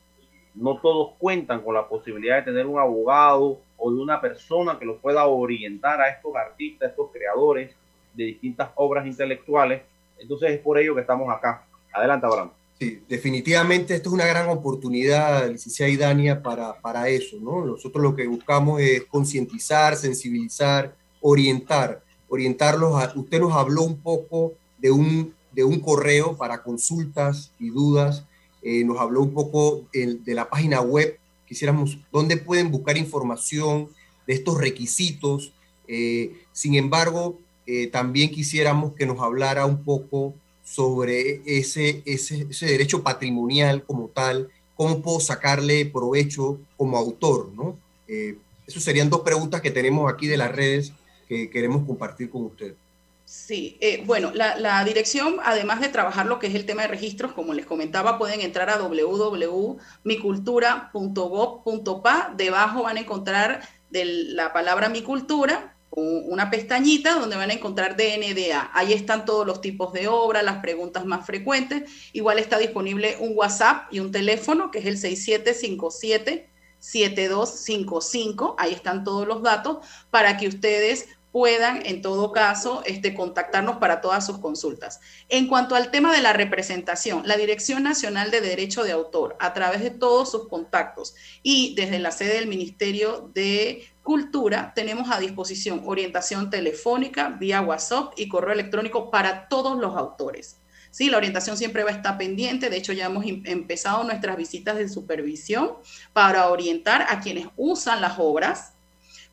E: no todos cuentan con la posibilidad de tener un abogado o de una persona que los pueda orientar a estos artistas, estos creadores de distintas obras intelectuales. Entonces es por ello que estamos acá. Adelante, Abraham.
F: Sí, definitivamente esto es una gran oportunidad, licenciada Idania, para, para eso, ¿no? Nosotros lo que buscamos es concientizar, sensibilizar, orientar, orientarlos. A, usted nos habló un poco de un, de un correo para consultas y dudas, eh, nos habló un poco de, la página web, quisiéramos, dónde pueden buscar información de estos requisitos. Eh, sin embargo, eh, también quisiéramos que nos hablara un poco sobre ese, ese, derecho patrimonial como tal, cómo puedo sacarle provecho como autor, ¿no? Eh, esas serían dos preguntas que tenemos aquí de las redes que queremos compartir con usted.
G: Sí, eh, bueno, la, la, dirección, además de trabajar lo que es el tema de registros, como les comentaba, pueden entrar a www.micultura.gov.pa. Debajo van a encontrar de la palabra mi cultura una pestañita donde van a encontrar DNDA. Ahí están todos los tipos de obra, las preguntas más frecuentes. Igual está disponible un WhatsApp y un teléfono que es el 6757 7255. Ahí están todos los datos para que ustedes puedan, en todo caso, este, contactarnos para todas sus consultas. En cuanto al tema de la representación, la Dirección Nacional de Derecho de Autor, a través de todos sus contactos y desde la sede del Ministerio de Cultura, tenemos a disposición orientación telefónica, vía WhatsApp y correo electrónico para todos los autores. Sí, la orientación siempre va a estar pendiente. De hecho, ya hemos em, empezado nuestras visitas de supervisión para orientar a quienes usan las obras.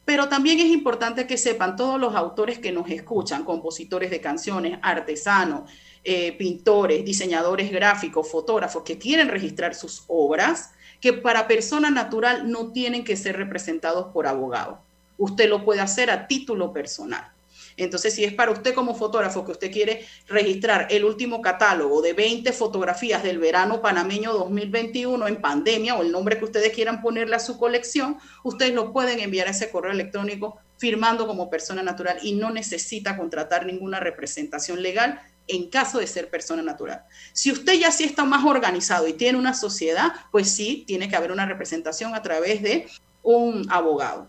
G: Pero también es importante que sepan todos los autores que nos escuchan, compositores de canciones, artesanos, eh, pintores, diseñadores gráficos, fotógrafos que quieren registrar sus obras, que para persona natural no tienen que ser representados por abogado. Usted lo puede hacer a título personal. Entonces, si es para usted como fotógrafo que usted quiere registrar el último catálogo de 20 fotografías del verano panameño 2021 en pandemia o el nombre que ustedes quieran ponerle a su colección, ustedes lo pueden enviar a ese correo electrónico firmando como persona natural y no necesita contratar ninguna representación legal en caso de ser persona natural. Si usted ya sí está más organizado y tiene una sociedad, pues sí, tiene que haber una representación a través de un abogado.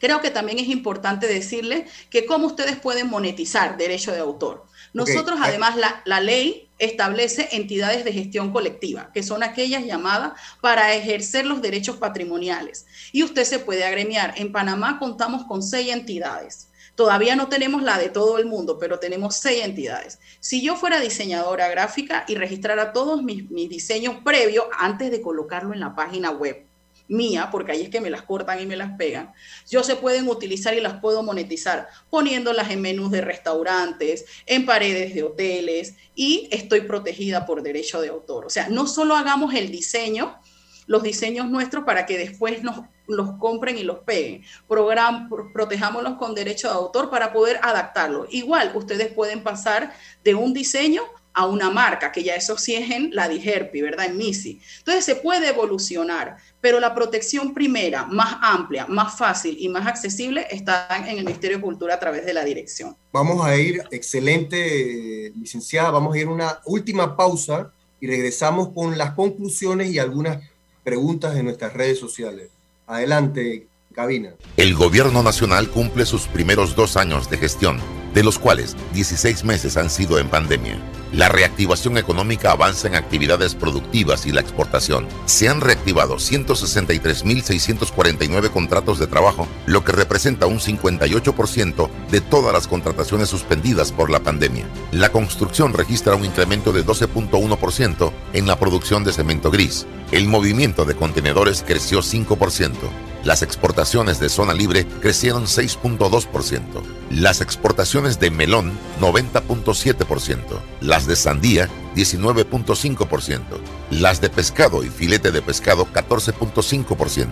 G: Creo que también es importante decirle que cómo ustedes pueden monetizar derecho de autor. Nosotros, además, la, la, ley establece entidades de gestión colectiva, que son aquellas llamadas para ejercer los derechos patrimoniales. Y usted se puede agremiar. En Panamá contamos con seis entidades. Todavía no tenemos la de todo el mundo, pero tenemos seis entidades. Si yo fuera diseñadora gráfica y registrara todos mis, mis diseños previos antes de colocarlo en la página web, mía, porque ahí es que me las cortan y me las pegan, yo se pueden utilizar y las puedo monetizar poniéndolas en menús de restaurantes, en paredes de hoteles y estoy protegida por derecho de autor. O sea, no solo hagamos el diseño, los diseños nuestros para que después nos los compren y los peguen. Program, protejámoslos con derecho de autor para poder adaptarlo. Igual, ustedes pueden pasar de un diseño a una marca, que ya eso sí es en la DIGERPI, ¿verdad? En MISI. Entonces se puede evolucionar, pero la protección primera, más amplia, más fácil y más accesible está en el Ministerio de Cultura a través de la dirección.
F: Vamos a ir, excelente, licenciada, vamos a ir a una última pausa y regresamos con las conclusiones y algunas preguntas en nuestras redes sociales. Adelante, cabina.
A: El gobierno nacional cumple sus primeros dos años de gestión de los cuales 16 meses han sido en pandemia. La reactivación económica avanza en actividades productivas y la exportación. Se han reactivado 163.649 contratos de trabajo, lo que representa un 58% de todas las contrataciones suspendidas por la pandemia. La construcción registra un incremento de 12.1% en la producción de cemento gris. El movimiento de contenedores creció 5%. Las exportaciones de zona libre crecieron 6.2%. Las exportaciones de melón 90.7%. Las de sandía 19.5%. Las de pescado y filete de pescado 14.5%.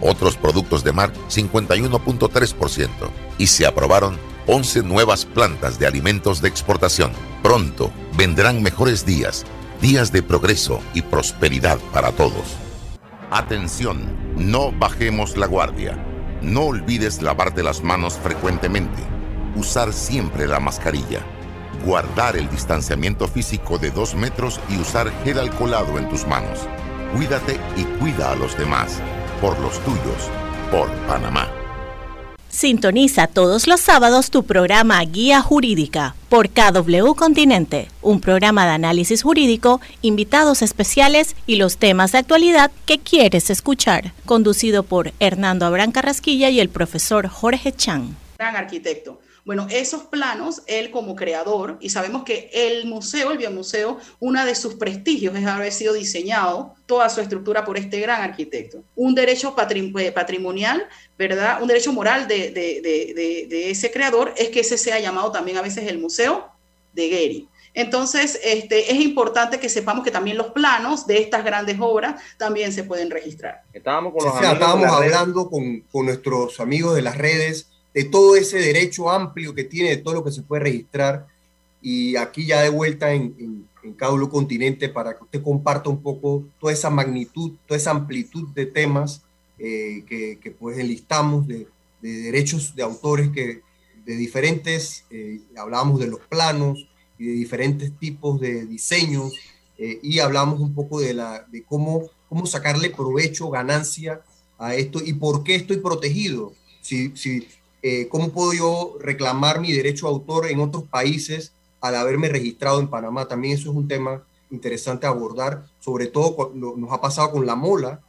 A: Otros productos de mar 51.3%. Y se aprobaron 11 nuevas plantas de alimentos de exportación. Pronto vendrán mejores días, días de progreso y prosperidad para todos. Atención, no bajemos la guardia. No olvides lavarte las manos frecuentemente. Usar siempre la mascarilla. Guardar el distanciamiento físico de dos metros y usar gel alcoholado en tus manos. Cuídate y cuida a los demás. Por los tuyos. Por Panamá.
D: Sintoniza todos los sábados tu programa Guía Jurídica por KW Continente, un programa de análisis jurídico, invitados especiales y los temas de actualidad que quieres escuchar, conducido por Hernando Abrán Carrasquilla y el profesor Jorge Chan.
G: Gran arquitecto. Bueno, esos planos, él como creador, y sabemos que el museo, el biomuseo, uno de sus prestigios es haber sido diseñado toda su estructura por este gran arquitecto. Un derecho eh, patrimonial, ¿verdad? Un derecho moral de, de, ese creador es que ese sea llamado también a veces el museo de Gehry. Entonces, este, es importante que sepamos que también los planos de estas grandes obras también se pueden registrar.
F: Estábamos, con los estábamos hablando con, con, nuestros amigos de las redes de todo ese derecho amplio que tiene, de todo lo que se puede registrar. Y aquí ya de vuelta en, en, en Continente para que usted comparta un poco toda esa magnitud, toda esa amplitud de temas eh, que, que, pues enlistamos, de, de, derechos de autores que de diferentes, eh, hablábamos de los planos y de diferentes tipos de diseños eh, y hablamos un poco de, la, de cómo, cómo sacarle provecho, ganancia a esto y por qué estoy protegido. Si, si, eh, cómo puedo yo reclamar mi derecho a autor en otros países al haberme registrado en Panamá. También eso es un tema interesante abordar, sobre todo nos ha pasado con la mola,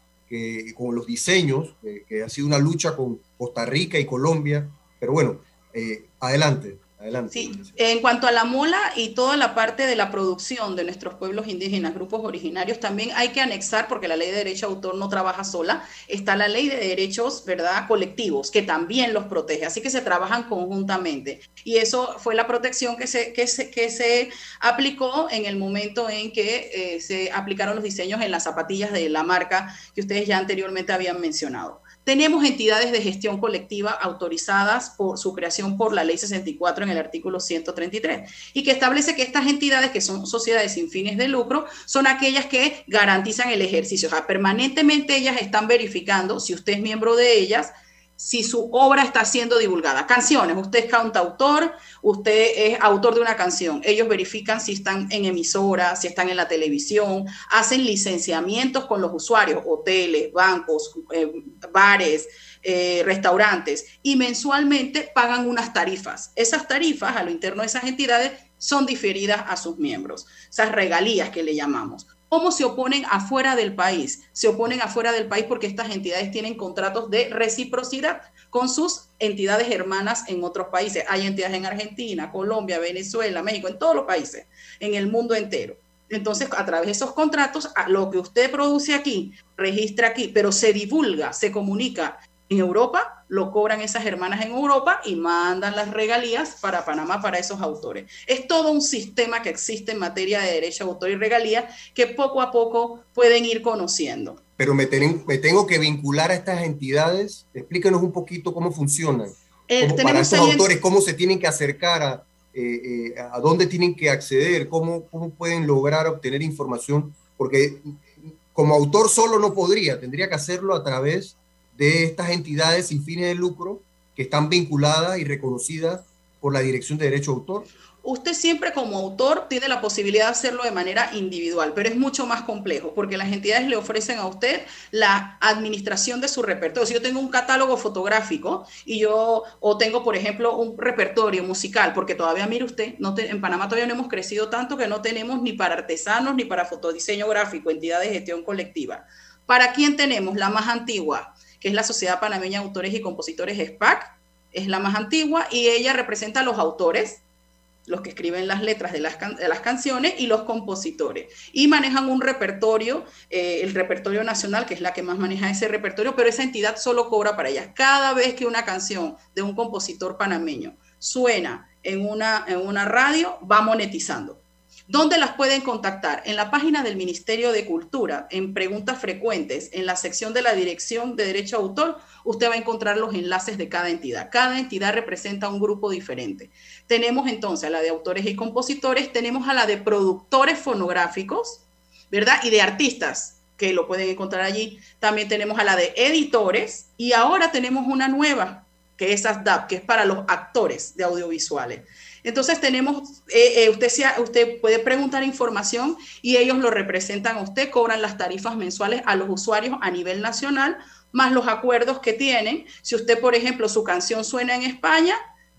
F: con los diseños, que ha sido una lucha con Costa Rica y Colombia. Pero bueno, eh, adelante. Adelante.
G: Sí, en cuanto a la mola y toda la parte de la producción de nuestros pueblos indígenas, grupos originarios, también hay que anexar, porque la ley de derecho de autor no trabaja sola, está la ley de derechos, ¿verdad?, colectivos, que también los protege, así que se trabajan conjuntamente. Y eso fue la protección que se, que se, que se aplicó en el momento en que eh, se aplicaron los diseños en las zapatillas de la marca que ustedes ya anteriormente habían mencionado. Tenemos entidades de gestión colectiva autorizadas por su creación por la ley 64 en el artículo 133 y que establece que estas entidades, que son sociedades sin fines de lucro, son aquellas que garantizan el ejercicio. O sea, permanentemente ellas están verificando si usted es miembro de ellas si su obra está siendo divulgada. Canciones, usted es cantautor, usted es autor de una canción. Ellos verifican si están en emisora, si están en la televisión, hacen licenciamientos con los usuarios, hoteles, bancos, eh, bares, eh, restaurantes, y mensualmente pagan unas tarifas. Esas tarifas a lo interno de esas entidades son diferidas a sus miembros, esas regalías que le llamamos. ¿Cómo se oponen afuera del país? Se oponen afuera del país porque estas entidades tienen contratos de reciprocidad con sus entidades hermanas en otros países. Hay entidades en Argentina, Colombia, Venezuela, México, en todos los países, en el mundo entero. Entonces, a través de esos contratos, lo que usted produce aquí, registra aquí, pero se divulga, se comunica en Europa, lo cobran esas hermanas en Europa y mandan las regalías para Panamá para esos autores. Es todo un sistema que existe en materia de derecho a autor y regalía que poco a poco pueden ir conociendo.
F: Pero me, tengo que vincular a estas entidades. Explíquenos un poquito cómo funcionan. Eh, para estos autores, cómo se tienen que acercar a, eh, eh, a dónde tienen que acceder, cómo, cómo pueden lograr obtener información, porque como autor solo no podría, tendría que hacerlo a través de estas entidades sin fines de lucro que están vinculadas y reconocidas por la Dirección de Derecho de Autor?
G: Usted siempre como autor tiene la posibilidad de hacerlo de manera individual, pero es mucho más complejo porque las entidades le ofrecen a usted la administración de su repertorio. Si yo tengo un catálogo fotográfico y yo, o tengo, por ejemplo, un repertorio musical, porque todavía, mire usted, no en Panamá todavía no hemos crecido tanto que no tenemos ni para artesanos ni para fotodiseño gráfico, entidades de gestión colectiva. ¿Para quién tenemos? La más antigua, que es la Sociedad Panameña de Autores y Compositores SPAC, es la más antigua y ella representa a los autores, los que escriben las letras de las, de las canciones y los compositores. Y manejan un repertorio, eh, el repertorio nacional, que es la que más maneja ese repertorio, pero esa entidad solo cobra para ellas. Cada vez que una canción de un compositor panameño suena en una, en una radio, va monetizando. ¿Dónde las pueden contactar? En la página del Ministerio de Cultura, en preguntas frecuentes, en la sección de la Dirección de Derecho a Autor, usted va a encontrar los enlaces de cada entidad. Cada entidad representa un grupo diferente. Tenemos entonces a la de autores y compositores, tenemos a la de productores fonográficos, ¿verdad? Y de artistas, que lo pueden encontrar allí. También tenemos a la de editores y ahora tenemos una nueva, que es ASDAP, que es para los actores de audiovisuales. Entonces tenemos, eh, eh, usted, usted puede preguntar información y ellos lo representan a usted, cobran las tarifas mensuales a los usuarios a nivel nacional, más los acuerdos que tienen. Si usted, por ejemplo, su canción suena en España,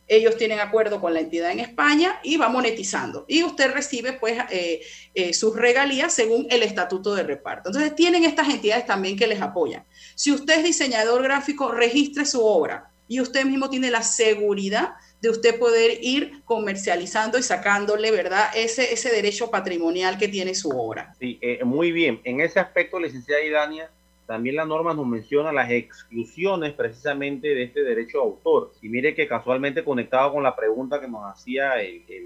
G: ellos tienen acuerdo con la entidad en España y va monetizando. Y usted recibe pues eh, sus regalías según el estatuto de reparto. Entonces tienen estas entidades también que les apoyan. Si usted es diseñador gráfico, registre su obra y usted mismo tiene la seguridad de usted poder ir comercializando y sacándole, ¿verdad?, ese, ese derecho patrimonial que tiene su obra.
E: Sí, eh, muy bien. En ese aspecto, licenciada Idania, también la norma nos menciona las exclusiones precisamente de este derecho de autor. Y mire que casualmente conectado con la pregunta que nos hacía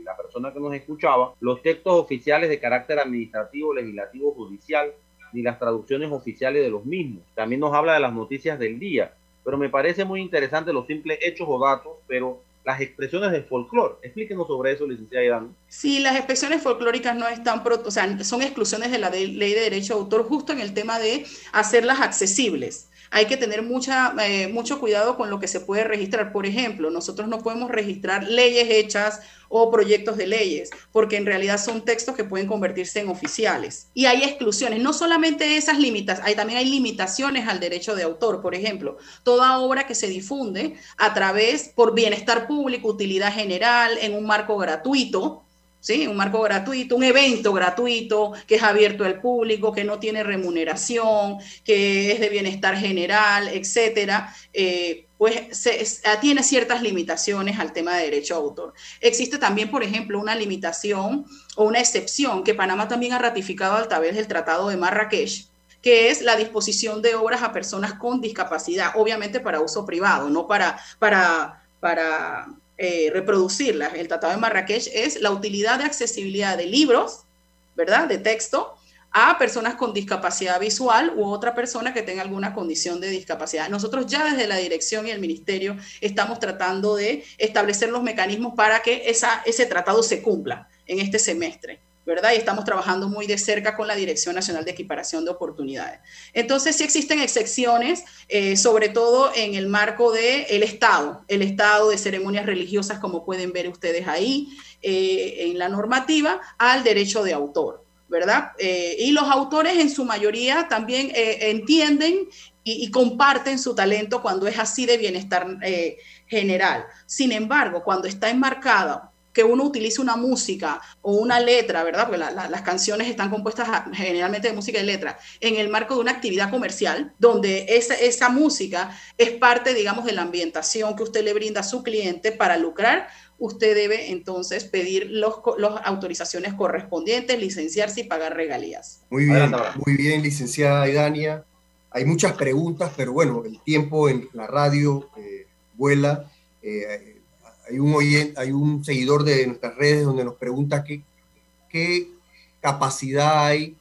E: la persona que nos escuchaba, los textos oficiales de carácter administrativo, legislativo, judicial, ni las traducciones oficiales de los mismos. También nos habla de las noticias del día. Pero me parece muy interesante los simples hechos o datos, pero las expresiones de folclore. Explíquenos sobre eso, licenciada Iván.
G: Sí, las expresiones folclóricas no están, o sea, son exclusiones de la ley de derecho de autor justo en el tema de hacerlas accesibles hay que tener eh, mucho cuidado con lo que se puede registrar. Por ejemplo, nosotros no podemos registrar leyes hechas o proyectos de leyes, porque en realidad son textos que pueden convertirse en oficiales. Y hay exclusiones, no solamente esas limitas, hay, también hay limitaciones al derecho de autor. Por ejemplo, toda obra que se difunde a través, por bienestar público, utilidad general, en un marco gratuito, ¿sí? Un marco gratuito, un evento gratuito que es abierto al público, que no tiene remuneración, que es de bienestar general, etcétera, eh, pues tiene ciertas limitaciones al tema de derecho a autor. Existe también, por ejemplo, una limitación o una excepción que Panamá también ha ratificado a través del Tratado de Marrakech, que es la disposición de obras a personas con discapacidad, obviamente para uso privado, no para, para, para eh, reproducirla. El Tratado de Marrakech es la utilidad de accesibilidad de libros, ¿verdad? De texto a personas con discapacidad visual u otra persona que tenga alguna condición de discapacidad. Nosotros ya desde la dirección y el ministerio estamos tratando de establecer los mecanismos para que esa, ese tratado se cumpla en este semestre. ¿Verdad? Y estamos trabajando muy de cerca con la Dirección Nacional de Equiparación de Oportunidades. Entonces, sí existen excepciones, eh, sobre todo en el marco del el Estado, el Estado de ceremonias religiosas, como pueden ver ustedes ahí eh, en la normativa, al derecho de autor. ¿verdad? Eh, y los autores en su mayoría también entienden y, comparten su talento cuando es así de bienestar general. Sin embargo, cuando está enmarcado que uno utilice una música o una letra, ¿verdad? Porque las canciones están compuestas generalmente de música y letra, en el marco de una actividad comercial, donde esa, esa música es parte, digamos, de la ambientación que usted le brinda a su cliente para lucrar, usted debe entonces pedir las los autorizaciones correspondientes, licenciarse y pagar regalías.
F: Muy bien, muy bien, licenciada Idania. Hay muchas preguntas, pero bueno, el tiempo en la radio eh, vuela. Eh, hay un, hay un seguidor de nuestras redes donde nos pregunta qué, qué capacidad hay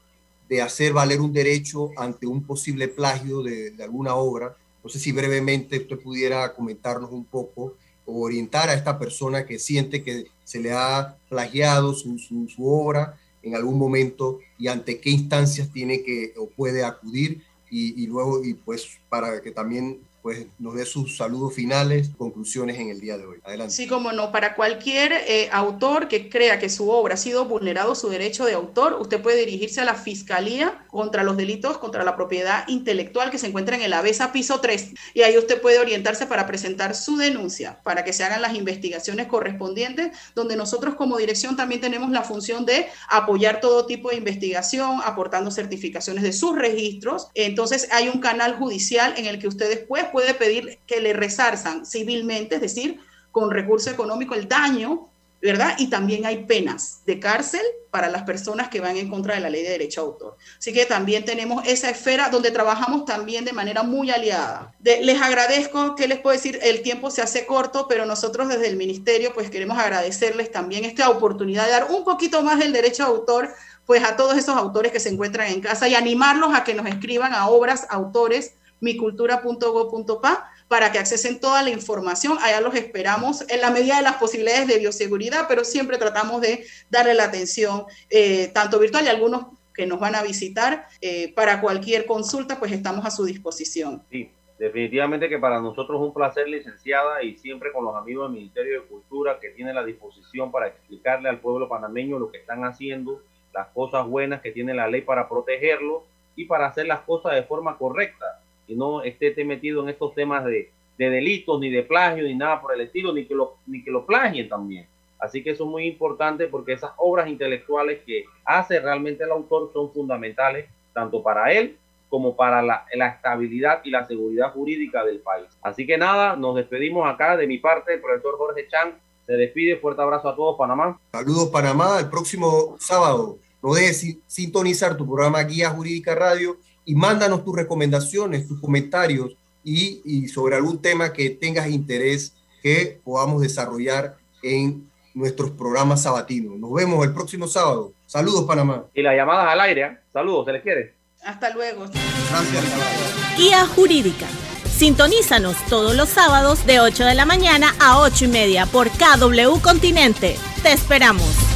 F: de hacer valer un derecho ante un posible plagio de, alguna obra. No sé si brevemente usted pudiera comentarnos un poco o orientar a esta persona que siente que se le ha plagiado su, su, su obra en algún momento y ante qué instancias tiene que o puede acudir y, y luego y pues para que también pues nos dé sus saludos finales, conclusiones en el día de hoy. Adelante.
G: Sí, como no, para cualquier eh, autor que crea que su obra ha sido vulnerado su derecho de autor, usted puede dirigirse a la Fiscalía contra los delitos contra la propiedad intelectual que se encuentra en el ABESA piso 3 y ahí usted puede orientarse para presentar su denuncia, para que se hagan las investigaciones correspondientes, donde nosotros como dirección también tenemos la función de apoyar todo tipo de investigación, aportando certificaciones de sus registros. Entonces hay un canal judicial en el que usted puede pedir que le resarzan civilmente, es decir, con recurso económico el daño, ¿verdad? Y también hay penas de cárcel para las personas que van en contra de la ley de derecho a autor. Así que también tenemos esa esfera donde trabajamos también de manera muy aliada. les agradezco, ¿qué les puedo decir? El tiempo se hace corto, pero nosotros desde el ministerio pues queremos agradecerles también esta oportunidad de dar un poquito más del derecho a autor pues a todos esos autores que se encuentran en casa y animarlos a que nos escriban a obras, autores, micultura.go.pa para que accesen toda la información. Allá los esperamos en la medida de las posibilidades de bioseguridad, pero siempre tratamos de darle la atención eh, tanto virtual y algunos que nos van a visitar. Eh, para cualquier consulta, pues estamos a su disposición.
E: Sí, definitivamente que para nosotros es un placer, licenciada, y siempre con los amigos del Ministerio de Cultura que tienen la disposición para explicarle al pueblo panameño lo que están haciendo, las cosas buenas que tiene la ley para protegerlo y para hacer las cosas de forma correcta y no esté metido en estos temas de, delitos, ni de plagio, ni nada por el estilo, ni que lo, ni que lo plagien también. Así que eso es muy importante porque esas obras intelectuales que hace realmente el autor son fundamentales tanto para él como para la, la, estabilidad y la seguridad jurídica del país. Así que nada, nos despedimos acá de mi parte, el profesor Jorge Chan se despide, fuerte abrazo a todos, Panamá.
F: Saludos, Panamá, el próximo sábado. No dejes sintonizar tu programa Guía Jurídica Radio y mándanos tus recomendaciones, tus comentarios y, sobre algún tema que tengas interés que podamos desarrollar en nuestros programas sabatinos. Nos vemos el próximo sábado. Saludos, Panamá.
E: Y las llamadas al aire. ¿eh? Saludos, se les quiere.
G: Hasta luego.
F: Gracias.
D: Guía Jurídica. Sintonízanos todos los sábados de 8 de la mañana a 8 y media por KW Continente. Te esperamos.